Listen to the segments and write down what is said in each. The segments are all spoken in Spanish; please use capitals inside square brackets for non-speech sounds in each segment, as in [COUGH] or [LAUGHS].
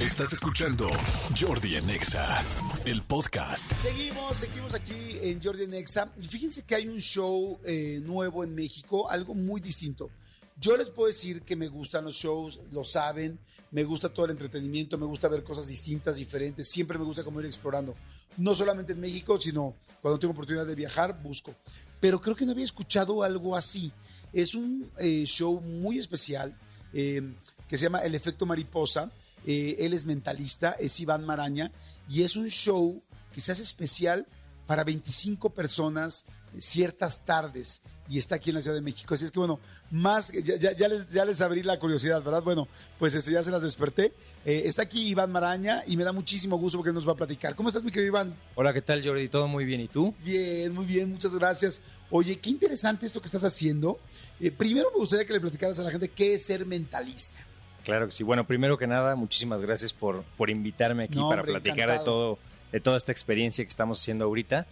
Estás escuchando Jordi en Exa, el podcast. Seguimos, seguimos aquí en Jordi Nexa. Y fíjense que hay un show eh, nuevo en México, algo muy distinto. Yo les puedo decir que me gustan los shows, lo saben, me gusta todo el entretenimiento, me gusta ver cosas distintas, diferentes, siempre me gusta como ir explorando. No solamente en México, sino cuando tengo oportunidad de viajar, busco. Pero creo que no había escuchado algo así. Es un eh, show muy especial eh, que se llama El Efecto Mariposa. Eh, él es mentalista, es Iván Maraña, y es un show que se hace especial para 25 personas ciertas tardes y está aquí en la Ciudad de México. Así es que bueno, más, ya, ya- ya les, ya les abrí la curiosidad, ¿verdad? Bueno, pues este, ya se las desperté. Eh, está aquí Iván Maraña y me da muchísimo gusto porque nos va a platicar. ¿Cómo estás, mi querido Iván? Hola, ¿qué tal Jordi? ¿Todo muy bien? ¿Y tú? Bien, muy bien, muchas gracias. Oye, qué interesante esto que estás haciendo. Eh, primero me gustaría que le platicaras a la gente qué es ser mentalista. Claro que sí. Bueno, primero que nada, muchísimas gracias por, por invitarme aquí No, para hombre, platicar encantado. de todo, de toda esta experiencia que estamos haciendo ahorita.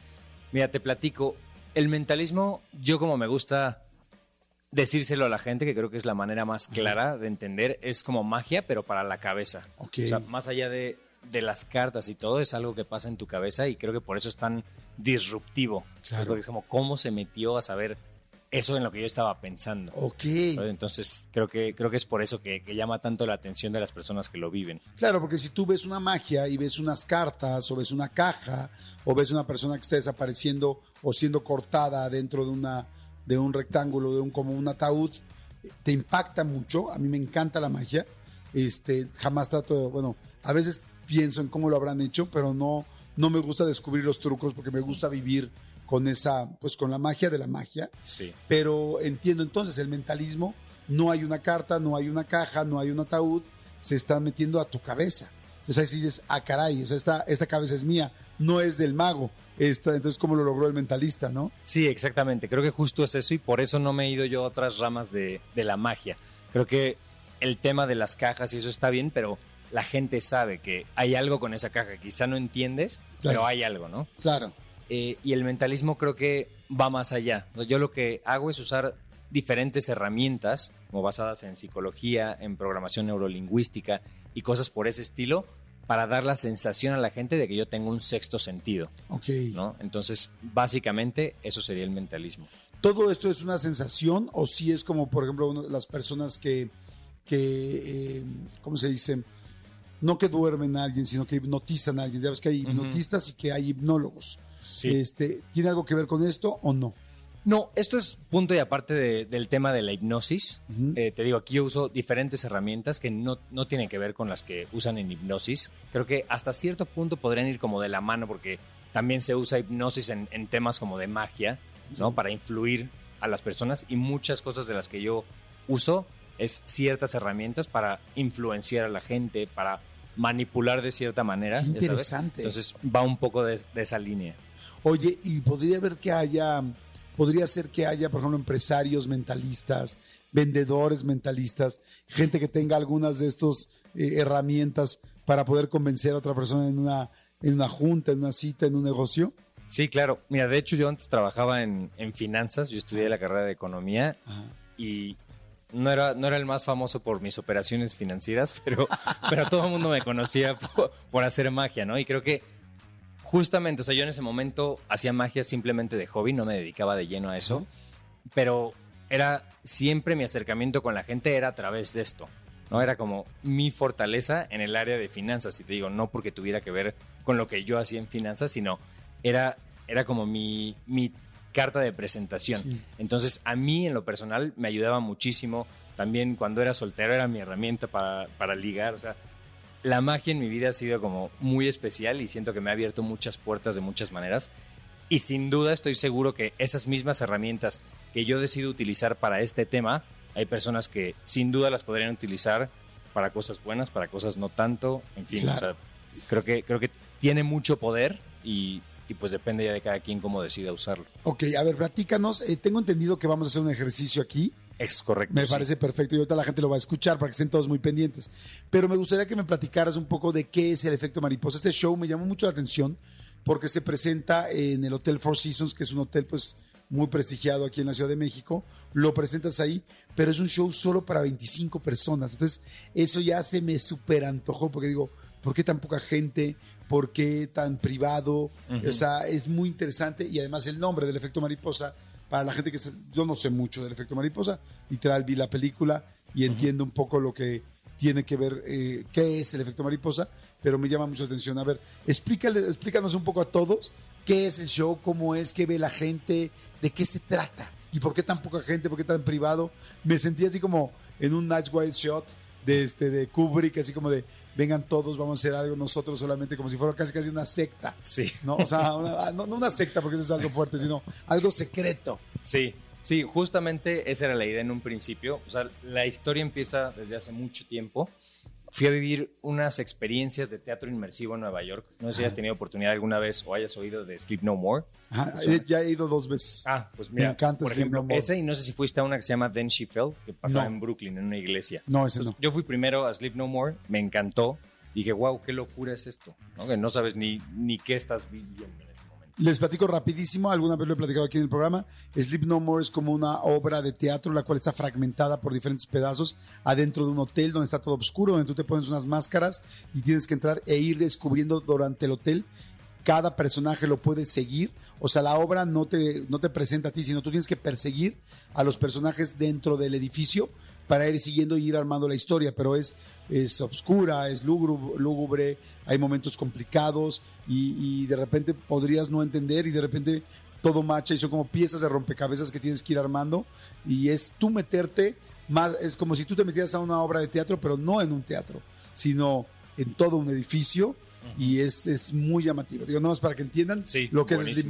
Mira, te platico. El mentalismo, yo como me gusta decírselo a la gente, que creo que es la manera más clara de entender, es como magia, pero para la cabeza. O sea, más allá de, de las cartas y todo, es algo que pasa en tu cabeza y creo que por eso es tan disruptivo. Claro. Es como cómo se metió a saber eso en lo que yo estaba pensando. Ok. Entonces, creo que, creo que es por eso que, que llama tanto la atención de las personas que lo viven. Claro, porque si tú ves una magia y ves unas cartas o ves una caja o ves una persona que está desapareciendo o siendo cortada dentro de una de un rectángulo, de un como un ataúd, te impacta mucho. A mí me encanta la magia. Este, jamás trato de, bueno, a veces pienso en cómo lo habrán hecho, pero no no me gusta descubrir los trucos porque me gusta vivir con esa pues con la magia de la magia. Sí. Pero entiendo entonces el mentalismo, no hay una carta, no hay una caja, no hay un ataúd, se está metiendo a tu cabeza. Entonces ahí sí dices, ah, caray, o sea, esta, esta cabeza es mía, no es del mago. Esta, entonces, ¿cómo lo logró el mentalista, no? Sí, exactamente. Creo que justo es eso y por eso no me he ido yo a otras ramas de, de la magia. Creo que el tema de las cajas y eso está bien, pero la gente sabe que hay algo con esa caja. Quizá no entiendes, Claro. pero hay algo, ¿no? Claro. Eh, y el mentalismo creo que va más allá. Yo lo que hago es usar diferentes herramientas, como basadas en psicología, en programación neurolingüística y cosas por ese estilo, para dar la sensación a la gente de que yo tengo un sexto sentido, Ok. ¿no? Entonces, básicamente, eso sería el mentalismo. ¿Todo esto es una sensación o si es como, por ejemplo, las personas que, que eh, ¿cómo se dice? No que duermen a alguien, sino que hipnotizan a alguien. Ya ves que hay hipnotistas y que hay hipnólogos. Sí. Este, ¿Tiene algo que ver con esto o no? No, esto es punto y aparte de- del tema de la hipnosis. Eh, te digo, aquí yo uso diferentes herramientas que no, no tienen que ver con las que usan en hipnosis. Creo que hasta cierto punto podrían ir como de la mano porque también se usa hipnosis en, en temas como de magia, ¿no? Para influir a las personas y muchas cosas de las que yo uso es ciertas herramientas para influenciar a la gente, para manipular de cierta manera. Qué ya sabes. interesante. Entonces va un poco de- de esa línea. Oye, y podría haber que haya, podría ser que haya, por ejemplo, empresarios mentalistas, vendedores mentalistas, gente que tenga algunas de estas herramientas para poder convencer a otra persona en una, en una junta, en una cita, en un negocio. Sí, claro. Mira, de hecho yo antes trabajaba en, en finanzas, yo estudié la carrera de economía y no era, no era el más famoso por mis operaciones financieras, [LAUGHS] pero, pero todo el mundo me conocía por, por hacer magia, ¿no? Y creo que justamente, o sea, yo en ese momento hacía magia simplemente de hobby, no me dedicaba de lleno a eso, pero era siempre mi acercamiento con la gente era a través de esto. ¿no? Era como mi fortaleza en el área de finanzas. Y te digo, no porque tuviera que ver con lo que yo hacía en finanzas, sino era, era como mi, mi carta de presentación. Sí. Entonces, a mí en lo personal me ayudaba muchísimo. También cuando era soltero era mi herramienta para, para ligar. O sea, la magia en mi vida ha sido como muy especial y siento que me ha abierto muchas puertas de muchas maneras. Y sin duda estoy seguro que esas mismas herramientas que yo decido utilizar para este tema, hay personas que sin duda las podrían utilizar para cosas buenas, para cosas no tanto, en fin, Claro. o sea, creo que, creo que tiene mucho poder y, y pues depende ya de cada quien cómo decida usarlo. Ok, a ver, platícanos. Eh, tengo entendido que vamos a hacer un ejercicio aquí. Es correcto. Me sí. parece perfecto y ahorita la gente lo va a escuchar para que estén todos muy pendientes. Pero me gustaría que me platicaras un poco de qué es el efecto mariposa. Este show me llamó mucho la atención porque se presenta en el Hotel Four Seasons, que es un hotel pues muy prestigiado aquí en la Ciudad de México, lo presentas ahí, pero es un show solo para 25 personas. Entonces, eso ya se me súper antojó porque digo, ¿por qué tan poca gente? ¿Por qué tan privado? O sea, es muy interesante y además el nombre del efecto mariposa, para la gente que yo no sé mucho del efecto mariposa, literal vi la película y entiendo un poco lo que tiene que ver, eh, qué es el efecto mariposa, pero me llama mucho la atención. A ver, explícale, explícanos un poco a todos qué es el show, cómo es, qué ve la gente, de qué se trata y por qué tan poca gente, por qué tan privado. Me sentí así como en un Night Wild Shot de, este, de Kubrick, así como de vengan todos, vamos a hacer algo nosotros solamente, como si fuera casi casi una secta. Sí. ¿no? O sea, ah, no, una secta porque eso es algo fuerte, sino algo secreto. Sí, sí, justamente esa era la idea en un principio. O sea, la historia empieza desde hace mucho tiempo fui a vivir unas experiencias de teatro inmersivo en Nueva York. No sé si has tenido oportunidad alguna vez o hayas oído de Sleep No More. ya he ido dos veces. Ah, pues mira, me encanta por Sleep ejemplo, No More. Ese y no sé si fuiste a una que se llama Then She Fell, que pasaba en Brooklyn, en una iglesia. No, ese no. Yo fui primero a Sleep No More, me encantó. Dije, wow, qué locura es esto. ¿no? Que no sabes ni, ni qué estás viviendo. Les platico rapidísimo, alguna vez lo he platicado aquí en el programa. Sleep No More es como una obra de teatro, la cual está fragmentada por diferentes pedazos adentro de un hotel donde está todo oscuro, donde tú te pones unas máscaras y tienes que entrar e ir descubriendo durante el hotel. Cada personaje lo puedes seguir. O sea, la obra no te, no te presenta a ti, sino tú tienes que perseguir a los personajes dentro del edificio para ir siguiendo y ir armando la historia, pero es, es obscura, es lúgubre, hay momentos complicados y, de repente podrías no entender y de repente todo macha y son como piezas de rompecabezas que tienes que ir armando y es tú meterte más, es como si tú te metieras a una obra de teatro, pero no en un teatro, sino en todo un edificio y es, es muy llamativo. Digo, nada más para que entiendan lo que es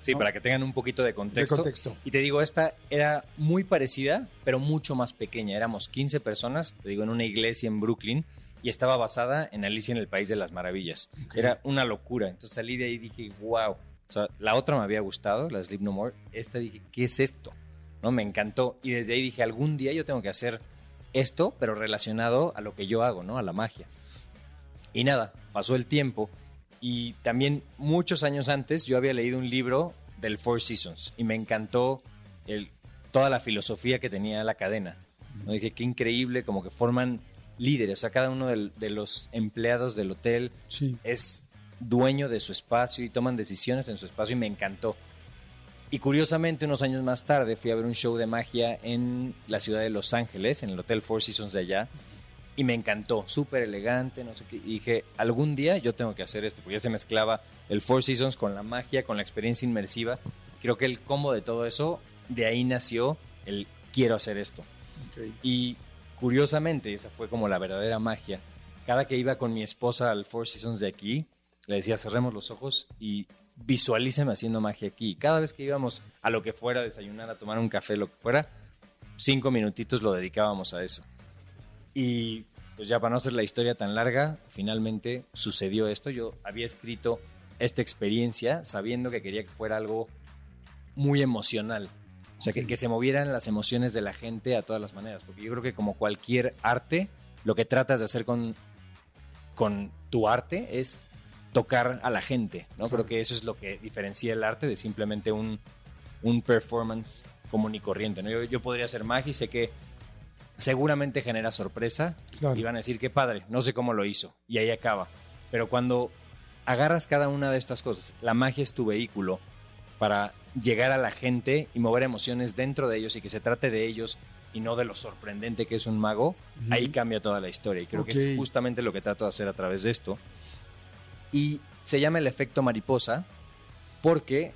Sleep No. Sí, para que tengan un poquito de contexto. de contexto. Y te digo, esta era muy parecida, pero mucho más pequeña. Éramos 15 personas, te digo, en una iglesia en Brooklyn y estaba basada en Alicia en el País de las Maravillas. Era una locura. Entonces salí de ahí y dije, wow. O sea, la otra me había gustado, la Sleep No More. Esta dije, ¿qué es esto? ¿No? Me encantó. Y desde ahí dije, algún día yo tengo que hacer esto, pero relacionado a lo que yo hago, ¿no? A la magia. Y nada, pasó el tiempo y también muchos años antes yo había leído un libro del Four Seasons y me encantó el, toda la filosofía que tenía la cadena. ¿no? Dije, qué increíble, como que forman líderes, o sea, cada uno de, los empleados del hotel es dueño de su espacio y toman decisiones en su espacio y me encantó. Y curiosamente, unos años más tarde fui a ver un show de magia en la ciudad de Los Ángeles, en el Hotel Four Seasons de allá, y me encantó, súper elegante, no sé qué. Y dije, algún día yo tengo que hacer esto, porque ya se mezclaba el Four Seasons con la magia, con la experiencia inmersiva. Creo que el combo de todo eso, de ahí nació el quiero hacer esto. Y curiosamente, esa fue como la verdadera magia. Cada que iba con mi esposa al Four Seasons de aquí, le decía, cerremos los ojos y visualíceme haciendo magia aquí. Cada vez que íbamos a lo que fuera, desayunar, a tomar un café, lo que fuera, cinco minutitos lo dedicábamos a eso. Y pues ya para no hacer la historia tan larga, finalmente sucedió esto. Yo había escrito esta experiencia sabiendo que quería que fuera algo muy emocional. O sea, que, que, se movieran las emociones de la gente a todas las maneras. Porque yo creo que como cualquier arte, lo que tratas de hacer con, con tu arte es tocar a la gente. ¿no? Creo que eso es lo que diferencia el arte de simplemente un, un performance común y corriente. ¿no? Yo, yo podría hacer magia y sé que seguramente genera sorpresa y van a decir, qué padre, no sé cómo lo hizo. Y ahí acaba. Pero cuando agarras cada una de estas cosas, la magia es tu vehículo para llegar a la gente y mover emociones dentro de ellos y que se trate de ellos y no de lo sorprendente que es un mago, ahí cambia toda la historia. Y creo que es justamente lo que trato de hacer a través de esto. Y se llama el efecto mariposa porque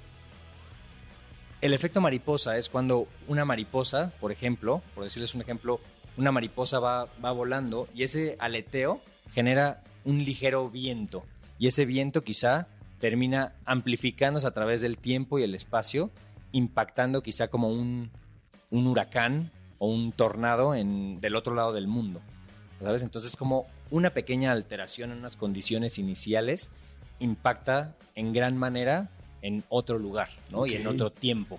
el efecto mariposa es cuando una mariposa, por ejemplo, por decirles un ejemplo, una mariposa va, va volando y ese aleteo genera un ligero viento. Y ese viento quizá termina amplificándose a través del tiempo y el espacio, impactando quizá como un, huracán o un tornado en, del otro lado del mundo. ¿Sabes? Entonces como una pequeña alteración en unas condiciones iniciales impacta en gran manera en otro lugar, ¿no? Y en otro tiempo.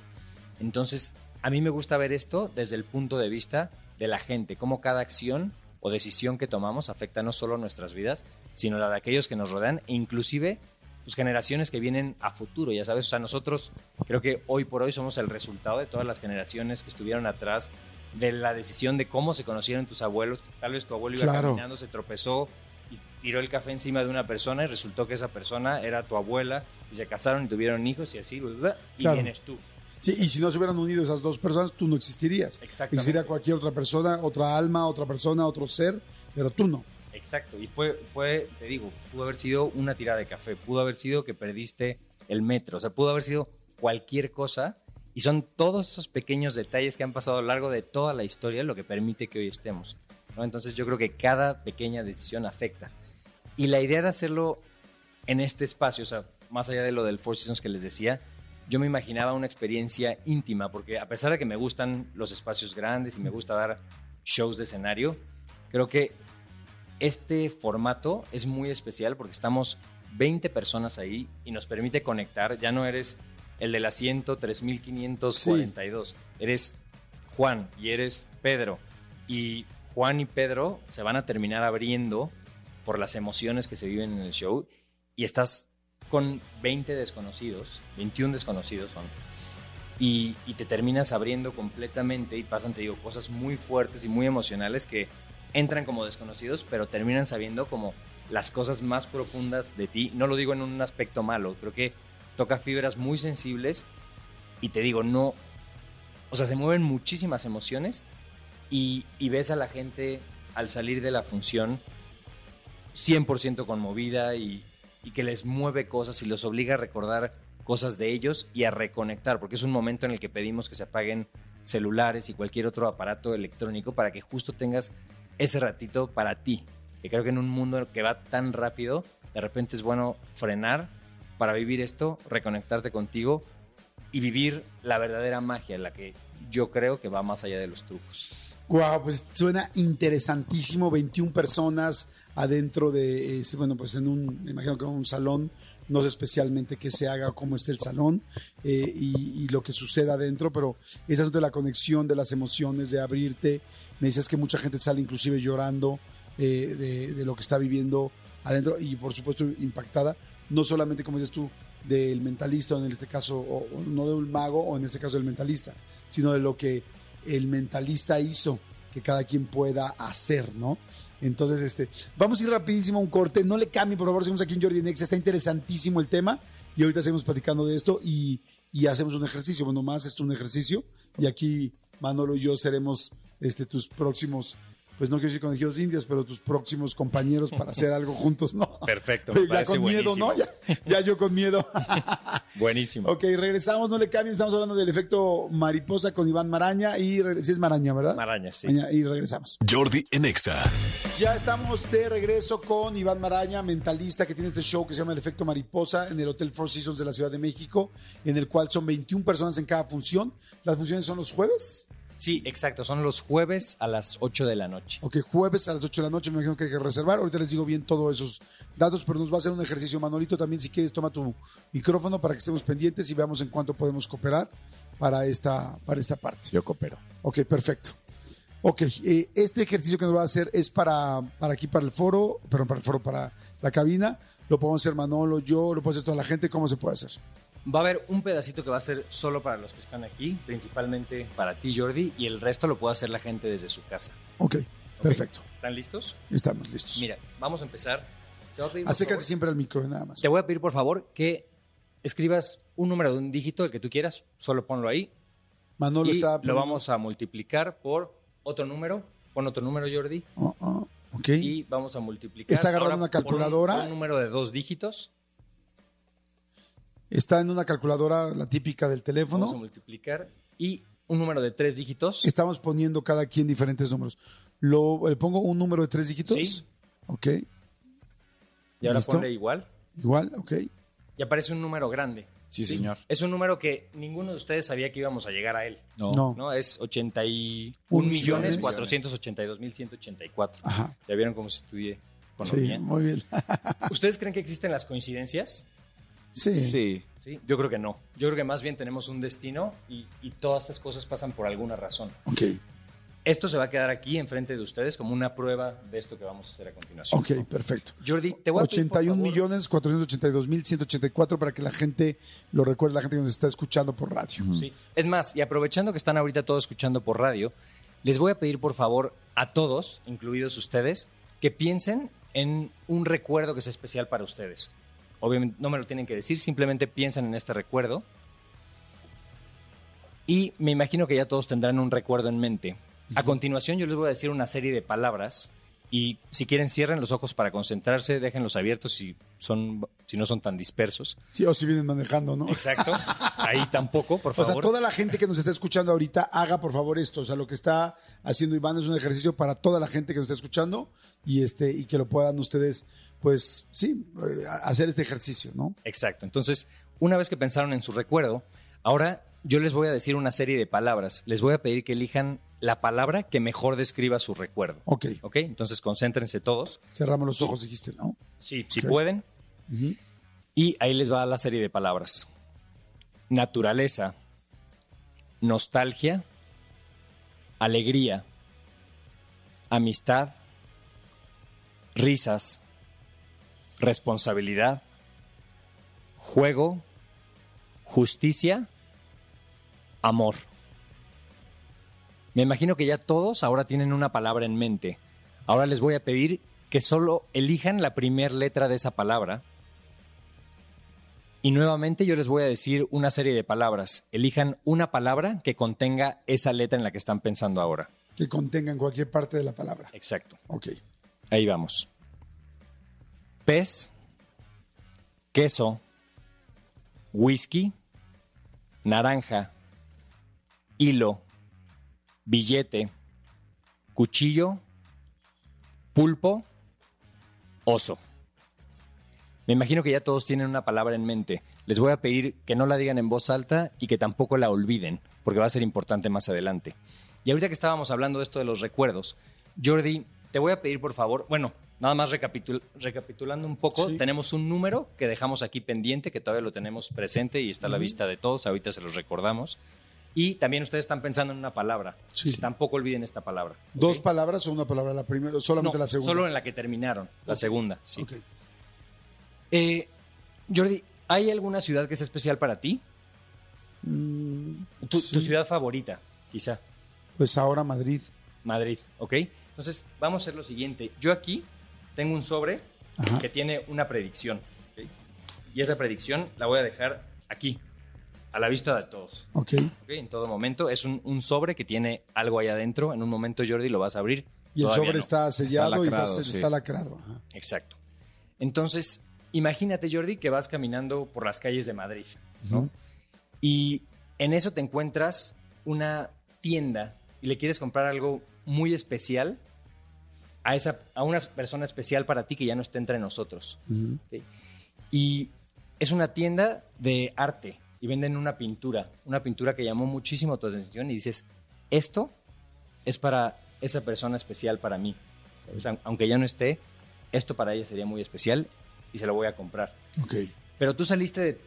Entonces, a mí me gusta ver esto desde el punto de vista de la gente, cómo cada acción o decisión que tomamos afecta no solo nuestras vidas, sino la de aquellos que nos rodean e inclusive pues, generaciones que vienen a futuro, ya sabes. O sea, nosotros creo que hoy por hoy somos el resultado de todas las generaciones que estuvieron atrás de la decisión de cómo se conocieron tus abuelos. Tal vez tu abuelo iba Claro. caminando, se tropezó y tiró el café encima de una persona y resultó que esa persona era tu abuela y se casaron y tuvieron hijos y así, y Claro. vienes tú. Sí, y si no se hubieran unido esas dos personas, tú no existirías. Exactamente. Existiría cualquier otra persona, otra alma, otra persona, otro ser, pero tú no. Exacto, y fue, fue, te digo, pudo haber sido una tirada de café, pudo haber sido que perdiste el metro, o sea, pudo haber sido cualquier cosa, y son todos esos pequeños detalles que han pasado a lo largo de toda la historia lo que permite que hoy estemos. ¿no? Entonces yo creo que cada pequeña decisión afecta. Y la idea de hacerlo en este espacio, o sea, más allá de lo del Four Seasons que les decía, yo me imaginaba una experiencia íntima, porque a pesar de que me gustan los espacios grandes y me gusta dar shows de escenario, creo que este formato es muy especial porque estamos 20 personas ahí y nos permite conectar. Ya no eres el del asiento 3542, eres Juan y eres Pedro. Y Juan y Pedro se van a terminar abriendo por las emociones que se viven en el show y estás con 20 desconocidos, 21 desconocidos son, y, te terminas abriendo completamente y pasan, te digo, cosas muy fuertes y muy emocionales que entran como desconocidos, pero terminan sabiendo como las cosas más profundas de ti. No lo digo en un aspecto malo, creo que toca fibras muy sensibles y te digo, no, o sea, se mueven muchísimas emociones y, y ves a la gente al salir de la función 100% conmovida y, y que les mueve cosas y los obliga a recordar cosas de ellos y a reconectar, porque es un momento en el que pedimos que se apaguen celulares y cualquier otro aparato electrónico para que justo tengas ese ratito para ti. Que creo que en un mundo que va tan rápido, de repente es bueno frenar para vivir esto, reconectarte contigo y vivir la verdadera magia, la que yo creo que va más allá de los trucos. Wow, pues suena interesantísimo. 21 personas adentro de, eh, bueno, pues en un, me imagino que en un salón. No sé especialmente qué se haga, cómo esté el salón eh, y, y lo que suceda adentro, pero esa es de la conexión, de las emociones, de abrirte. Me dices que mucha gente sale inclusive llorando eh, de, de lo que está viviendo adentro y por supuesto impactada, no solamente como dices tú, del mentalista o en este caso, o, o no de un mago o en este caso del mentalista, sino de lo que el mentalista hizo que cada quien pueda hacer, ¿no? Entonces, este, vamos a ir rapidísimo a un corte. No le cambien, por favor, seguimos aquí en Jordi Nex. Está interesantísimo el tema y ahorita seguimos platicando de esto y, y hacemos un ejercicio. Bueno, más esto un ejercicio y aquí Manolo y yo seremos este, tus próximos, pues no quiero decir conejillos indias, pero tus próximos compañeros para hacer algo juntos, ¿no? Perfecto, [LAUGHS] ya con miedo, ¿no? Ya, ya yo con miedo. [LAUGHS] Buenísimo. ok, regresamos, no le cambien. Estamos hablando del efecto mariposa con Iván Maraña y sí es Maraña, ¿verdad? Maraña, sí. Maraña, Y regresamos. Jordi en Exa. Ya estamos de regreso con Iván Maraña, mentalista que tiene este show que se llama El Efecto Mariposa en el Hotel Four Seasons de la Ciudad de México, en el cual son 21 personas en cada función. Las funciones son los jueves. Sí, exacto. Son los jueves a las 8 de la noche. Ok, jueves a las 8 de la noche, me imagino que hay que reservar. Ahorita les digo bien todos esos datos, pero nos va a hacer un ejercicio. Manolito, también si quieres, toma tu micrófono para que estemos pendientes y veamos en cuánto podemos cooperar para esta, para esta parte. Yo coopero. Ok, perfecto. Ok, eh, este ejercicio que nos va a hacer es para, para aquí, para el foro, perdón, para el foro, para la cabina. Lo podemos hacer Manolo, yo, lo puede hacer toda la gente. ¿Cómo se puede hacer? Va a haber un pedacito que va a ser solo para los que están aquí, principalmente para ti, Jordi, y el resto lo puede hacer la gente desde su casa. Ok, ¿ok? perfecto. ¿Están listos? Estamos listos. Mira, vamos a empezar. A Acércate siempre al micro, nada más. Te voy a pedir, por favor, que escribas un número de un dígito, el que tú quieras, solo ponlo ahí. Manolo y está. lo vamos a multiplicar por otro número. Pon otro número, Jordi. Oh, oh, ok. Y vamos a multiplicar. Está agarrando Ahora una un- calculadora. Un, número de dos dígitos. Está en una calculadora, la típica del Vamos a teléfono. multiplicar. Y un número de tres dígitos. Estamos poniendo cada quien diferentes números. Lo, ¿Le pongo un número de tres dígitos? Sí. Ok. Y ahora ¿Listo? ponle igual. Igual, ok. Y aparece un número grande. Sí, señor. Es un número que ninguno de ustedes sabía que íbamos a llegar a él. No. No. ¿no? Es 81 Un millones millones. 482 mil 184. Ajá. ¿Ya vieron cómo se estudié Sí, muy bien. ¿Ustedes creen que existen las coincidencias? Sí. Sí. Sí. Yo creo que no. Yo creo que más bien tenemos un destino y, y todas estas cosas pasan por alguna razón. Ok. Esto se va a quedar aquí enfrente de ustedes como una prueba de esto que vamos a hacer a continuación. Ok, perfecto. Jordi, te voy a pedir, por 81 favor, millones 482 mil 184 para que la gente lo recuerde, la gente que nos está escuchando por radio. Sí. Es más, y aprovechando que están ahorita todos escuchando por radio, les voy a pedir por favor a todos, incluidos ustedes, que piensen en un recuerdo que sea especial para ustedes. Obviamente no me lo tienen que decir, simplemente piensen en este recuerdo. Y me imagino que ya todos tendrán un recuerdo en mente. A continuación yo les voy a decir una serie de palabras y si quieren cierren los ojos para concentrarse, déjenlos abiertos si, son, si no son tan dispersos. Sí, o si vienen manejando, ¿no? Exacto. [LAUGHS] Ahí tampoco, por O favor. sea, toda la gente que nos está escuchando ahorita, haga por favor esto. O sea, lo que está haciendo Iván es un ejercicio para toda la gente que nos está escuchando y este y que lo puedan ustedes, pues sí, eh, hacer este ejercicio, ¿no? Exacto. Entonces, una vez que pensaron en su recuerdo, ahora yo les voy a decir una serie de palabras. Les voy a pedir que elijan la palabra que mejor describa su recuerdo. Ok. ¿Ok? Entonces, concéntrense todos. Cerramos los ojos, dijiste, ¿no? Sí, si pueden. Y ahí les va la serie de palabras. Naturaleza, nostalgia, alegría, amistad, risas, responsabilidad, juego, justicia, amor. Me imagino que ya todos ahora tienen una palabra en mente. Ahora les voy a pedir que solo elijan la primera letra de esa palabra. Y nuevamente yo les voy a decir una serie de palabras. Elijan una palabra que contenga esa letra en la que están pensando ahora. Que contengan cualquier parte de la palabra. Exacto. Ok. Ahí vamos. Pez, queso, whisky, naranja, hilo, billete, cuchillo, pulpo, oso. Me imagino que ya todos tienen una palabra en mente. Les voy a pedir que no la digan en voz alta y que tampoco la olviden, porque va a ser importante más adelante. Y ahorita que estábamos hablando de esto de los recuerdos, Jordi, te voy a pedir por favor, bueno, nada más recapitul- recapitulando un poco, Sí. tenemos un número que dejamos aquí pendiente, que todavía lo tenemos presente y está a la vista de todos, ahorita se los recordamos. Y también ustedes están pensando en una palabra. Sí. Tampoco olviden esta palabra. ¿Dos palabras o una palabra? La primera, solamente No, la segunda. Solo en la que terminaron, la segunda, sí. Ok. Eh, Jordi, ¿hay alguna ciudad que sea especial para ti? Mm, Tu, sí. tu ciudad favorita, quizá. Pues ahora Madrid. Madrid, ¿ok? Entonces, vamos a hacer lo siguiente. Yo aquí tengo un sobre Ajá. que tiene una predicción. ¿ok? Y esa predicción la voy a dejar aquí, a la vista de todos. Ok. ¿ok? En todo momento. Es un, un sobre que tiene algo ahí adentro. En un momento, Jordi, lo vas a abrir. Y el Todavía sobre no. está sellado y lacrado, está, sí. está lacrado. Ajá. Exacto. Entonces, imagínate, Jordi, que vas caminando por las calles de Madrid, ¿no? Ujú. Y en eso te encuentras una tienda y le quieres comprar algo muy especial a, esa, a una persona especial para ti que ya no está entre nosotros. Y es una tienda de arte y venden una pintura, una pintura que llamó muchísimo tu atención y dices, esto es para esa persona especial para mí. O sea, aunque ya no esté, esto para ella sería muy especial y se lo voy a comprar. Pero tú saliste de,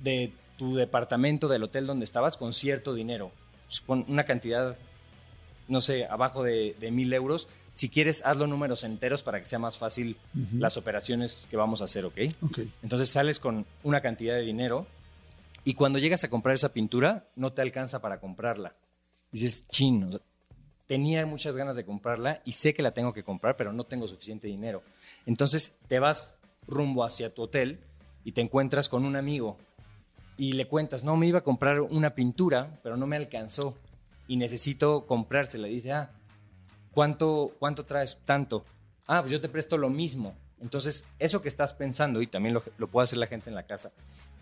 de tu departamento, del hotel donde estabas, con cierto dinero. Supon una cantidad, no sé, abajo de, de mil euros. Si quieres, hazlo números enteros para que sea más fácil las operaciones que vamos a hacer, ¿ok? Ok. Entonces sales con una cantidad de dinero y cuando llegas a comprar esa pintura, no te alcanza para comprarla. Dices, chin, o sea, tenía muchas ganas de comprarla y sé que la tengo que comprar, pero no tengo suficiente dinero. Entonces te vas rumbo hacia tu hotel y te encuentras con un amigo y le cuentas, no, me iba a comprar una pintura, pero no me alcanzó y necesito comprársela. Dice, ah, ¿cuánto, cuánto traes tanto? Ah, pues yo te presto lo mismo. Entonces, eso que estás pensando, y también lo, lo puede hacer la gente en la casa,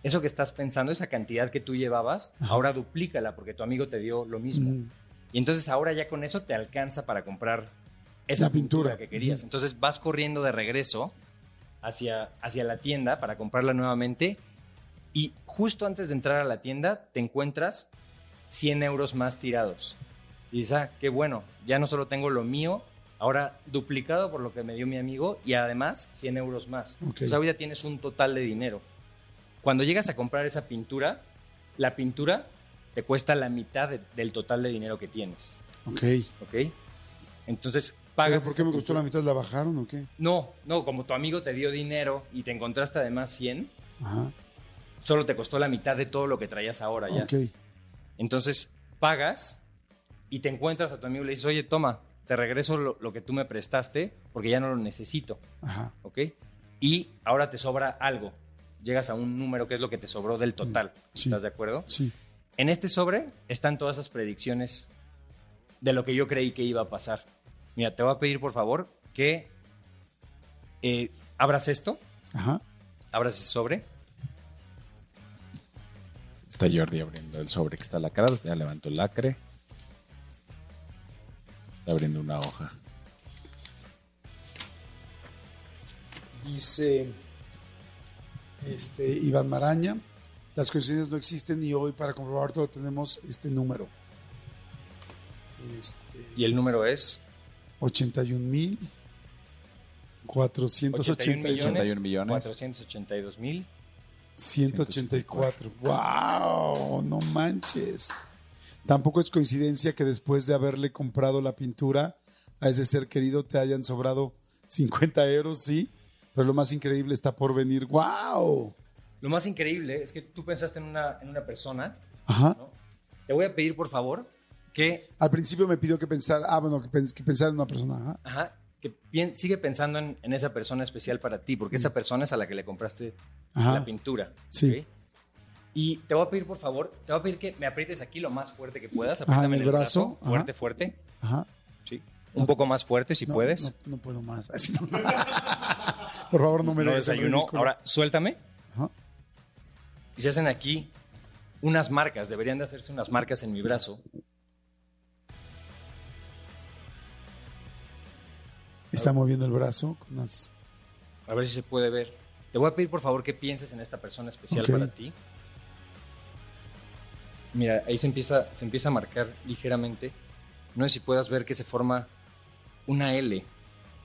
eso que estás pensando, esa cantidad que tú llevabas, ahora duplícala porque tu amigo te dio lo mismo. Ujú. Y entonces ahora ya con eso te alcanza para comprar esa La pintura. pintura que querías. Entonces vas corriendo de regreso hacia, hacia la tienda para comprarla nuevamente y justo antes de entrar a la tienda te encuentras 100 euros más tirados. Y dices, ah, qué bueno, ya no solo tengo lo mío, ahora duplicado por lo que me dio mi amigo y además 100 euros más. Ok. Entonces ahora ya tienes un total de dinero. Cuando llegas a comprar esa pintura, la pintura te cuesta la mitad de- del total de dinero que tienes. Ok. ¿ok? Entonces ¿Pero pagas. por qué me costó pintura. la mitad? ¿La bajaron o qué? No, no, como tu amigo te dio dinero y te encontraste además 100, Ajá. solo te costó la mitad de todo lo que traías ahora ya. Ok. Entonces pagas y te encuentras a tu amigo y le dices, oye, toma, te regreso lo, lo que tú me prestaste porque ya no lo necesito, Ajá. ¿ok? Y ahora te sobra algo. Llegas a un número que es lo que te sobró del total. Sí. ¿Estás de acuerdo? Sí. En este sobre están todas esas predicciones de lo que yo creí que iba a pasar. Mira, te voy a pedir por favor que eh, abras esto, Ajá. abras ese sobre. Está Jordi abriendo el sobre que está lacrado. Ya levantó el lacre. Está abriendo una hoja. Dice este, Iván Maraña, las coincidencias no existen y hoy para comprobar todo tenemos este número. Este, Y el número es 81 mil 81 488 81 millones. 482 mil 184. ¡Wow! No manches. Tampoco es coincidencia que después de haberle comprado la pintura a ese ser querido te hayan sobrado 50 euros, sí. Pero lo más increíble está por venir. ¡Wow! Lo más increíble es que tú pensaste en una, en una persona. Ajá. ¿no? Te voy a pedir, por favor, que, Al principio me pidió que pensara, ah, bueno, que, pens- que pensara en una persona. Ajá. ajá, que pien- sigue pensando en, en esa persona especial para ti, porque esa persona es a la que le compraste Ajá. la pintura. Sí. ¿ok? Y te voy a pedir, por favor, te voy a pedir que me aprietes aquí lo más fuerte que puedas. Ajá, en Apriétame el en el brazo, brazo. ajá. Fuerte, fuerte. Ajá. Sí. Un poco más fuerte, si No, puedes. No, no puedo más. [LAUGHS] No. Por favor, no me no desayunó. ridículo. Ahora, suéltame. Ajá. Y se hacen aquí unas marcas. Deberían de hacerse unas marcas en mi brazo. Está moviendo el brazo con unas... A ver si se puede ver. Te voy a pedir, por favor, que pienses en esta persona especial para ti. Mira, ahí se empieza, se empieza a marcar ligeramente. No sé si puedas ver que se forma una L.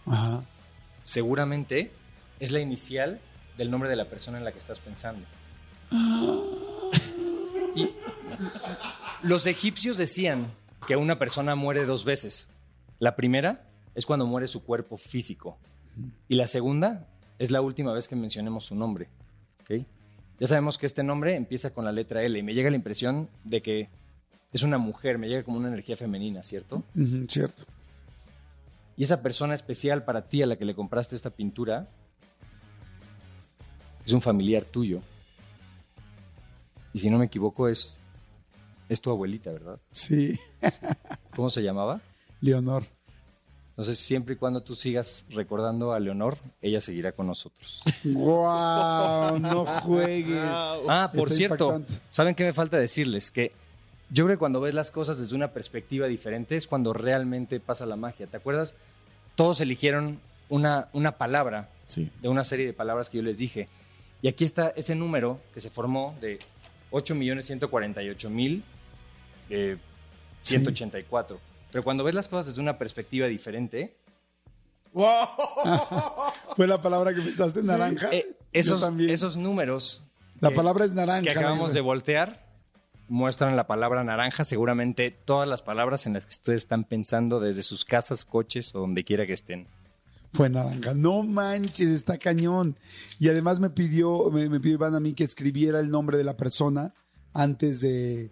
Ajá. Seguramente es la inicial del nombre de la persona en la que estás pensando. [GASPS] Y los egipcios decían que una persona muere dos veces. La primera es cuando muere su cuerpo físico. Y la segunda es la última vez que mencionemos su nombre. ¿ok? Ya sabemos que este nombre empieza con la letra L y me llega la impresión de que es una mujer, me llega como una energía femenina, ¿cierto? Cierto. Y esa persona especial para ti a la que le compraste esta pintura es un familiar tuyo. Y si no me equivoco es, es tu abuelita, ¿verdad? Sí. [LAUGHS] ¿Cómo se llamaba? Leonor. Entonces, siempre y cuando tú sigas recordando a Leonor, ella seguirá con nosotros. ¡Wow! No [LAUGHS] juegues. Ah, por Está cierto, impactante. ¿saben qué me falta decirles? Que yo creo que cuando ves las cosas desde una perspectiva diferente es cuando realmente pasa la magia. ¿Te acuerdas? Todos eligieron una, una palabra Sí. de una serie de palabras que yo les dije. Y aquí está ese número que se formó de 8.148.184. Eh, 184. Pero cuando ves las cosas desde una perspectiva diferente, [LAUGHS] ¿Fue la palabra que pensaste, naranja? eh, esos, números La que- palabra es naranja. que acabamos de voltear muestran la palabra naranja. Seguramente todas las palabras en las que ustedes están pensando desde sus casas, coches o donde quiera que estén. Fue naranja. No manches, está cañón. Y además me pidió, me, me pidió Iván a mí que escribiera el nombre de la persona antes de.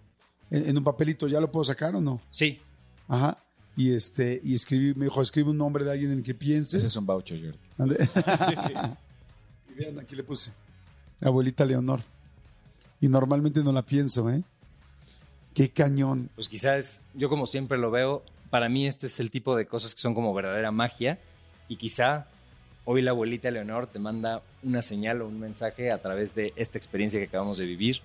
En, en un papelito. ¿Ya lo puedo sacar o no? Sí, Ajá. Y este, y escribí, me dijo, escribe un nombre de alguien en el que pienses. Ese es un voucher, Jordi. Ande- [LAUGHS] y vean, aquí le puse. Abuelita Leonor. Y normalmente no la pienso, ¿eh? Qué cañón. pues quizás yo como siempre lo veo, para mí este es el tipo de cosas que son como verdadera magia y quizá hoy la abuelita Leonor te manda una señal o un mensaje a través de esta experiencia que acabamos de vivir.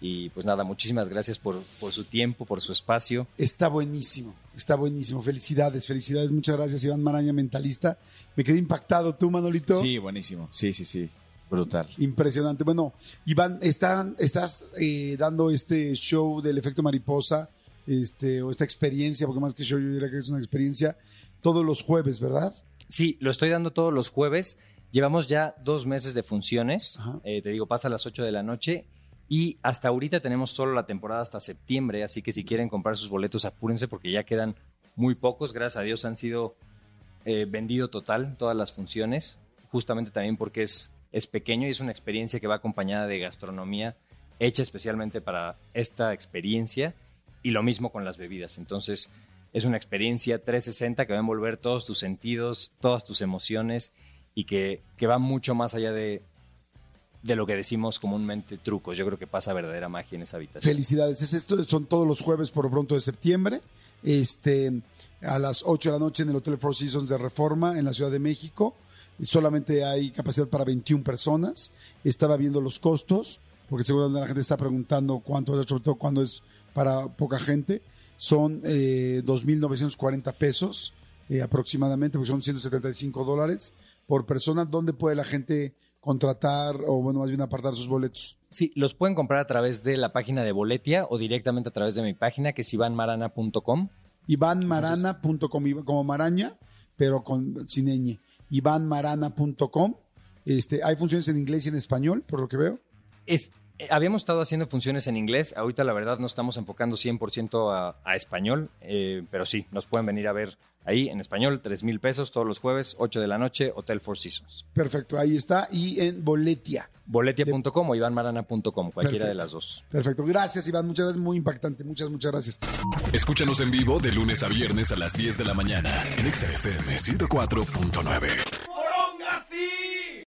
Y pues nada, muchísimas gracias por, por su tiempo, por su espacio. Está buenísimo, está buenísimo. Felicidades, felicidades. Muchas gracias, Iván Maraña, mentalista. Me quedé impactado. ¿Tú, Manolito? Sí, buenísimo. Sí, sí, sí. Brutal. Impresionante. Bueno, Iván, están, estás eh, dando este show del efecto mariposa, este, o esta experiencia, porque más que show, yo diría que es una experiencia, todos los jueves, ¿verdad? Sí, lo estoy dando todos los jueves. Llevamos ya dos meses de funciones. Eh, te digo, pasa a las 8 de la noche. Y hasta ahorita tenemos solo la temporada hasta septiembre. Así que si quieren comprar sus boletos, apúrense porque ya quedan muy pocos, gracias a Dios han sido eh, vendido total todas las funciones, justamente también porque es, es pequeño y es una experiencia que va acompañada de gastronomía hecha especialmente para esta experiencia y lo mismo con las bebidas. Entonces es una experiencia 360 que va a envolver todos tus sentidos, todas tus emociones y que, que va mucho más allá de, de lo que decimos comúnmente trucos. Yo creo que pasa verdadera magia en esa habitación. Felicidades. Es esto, son todos los jueves por pronto de septiembre. Este, a las 8 de la noche en el Hotel Four Seasons de Reforma en la Ciudad de México. Solamente hay capacidad para 21 personas. Estaba viendo los costos, porque seguramente la gente está preguntando cuánto es, sobre todo cuando es para poca gente. Son eh, 2.940 pesos eh, aproximadamente, porque son 175 dólares por persona. ¿Dónde puede la gente contratar o, bueno, más bien apartar sus boletos? Sí, los pueden comprar a través de la página de Boletia o directamente a través de mi página, que es ivanmarana.com. Ivanmarana.com, como maraña, pero con sin ñ. Ivanmarana.com. Este, hay funciones en inglés y en español, por lo que veo. Es, habíamos estado haciendo funciones en inglés, ahorita la verdad no estamos enfocando 100% a, a español, eh, pero sí, nos pueden venir a ver ahí en español, 3 mil pesos todos los jueves, 8 de la noche, Hotel Four Seasons. Perfecto, ahí está. Y en Boletia. Boletia.com o ivanmarana.com, cualquiera Perfecto. de las dos. Perfecto. Gracias, Iván. Muchas gracias. Muy impactante. Muchas, muchas gracias. Escúchanos en vivo de lunes a viernes a las 10 de la mañana en Exa FM 104.9.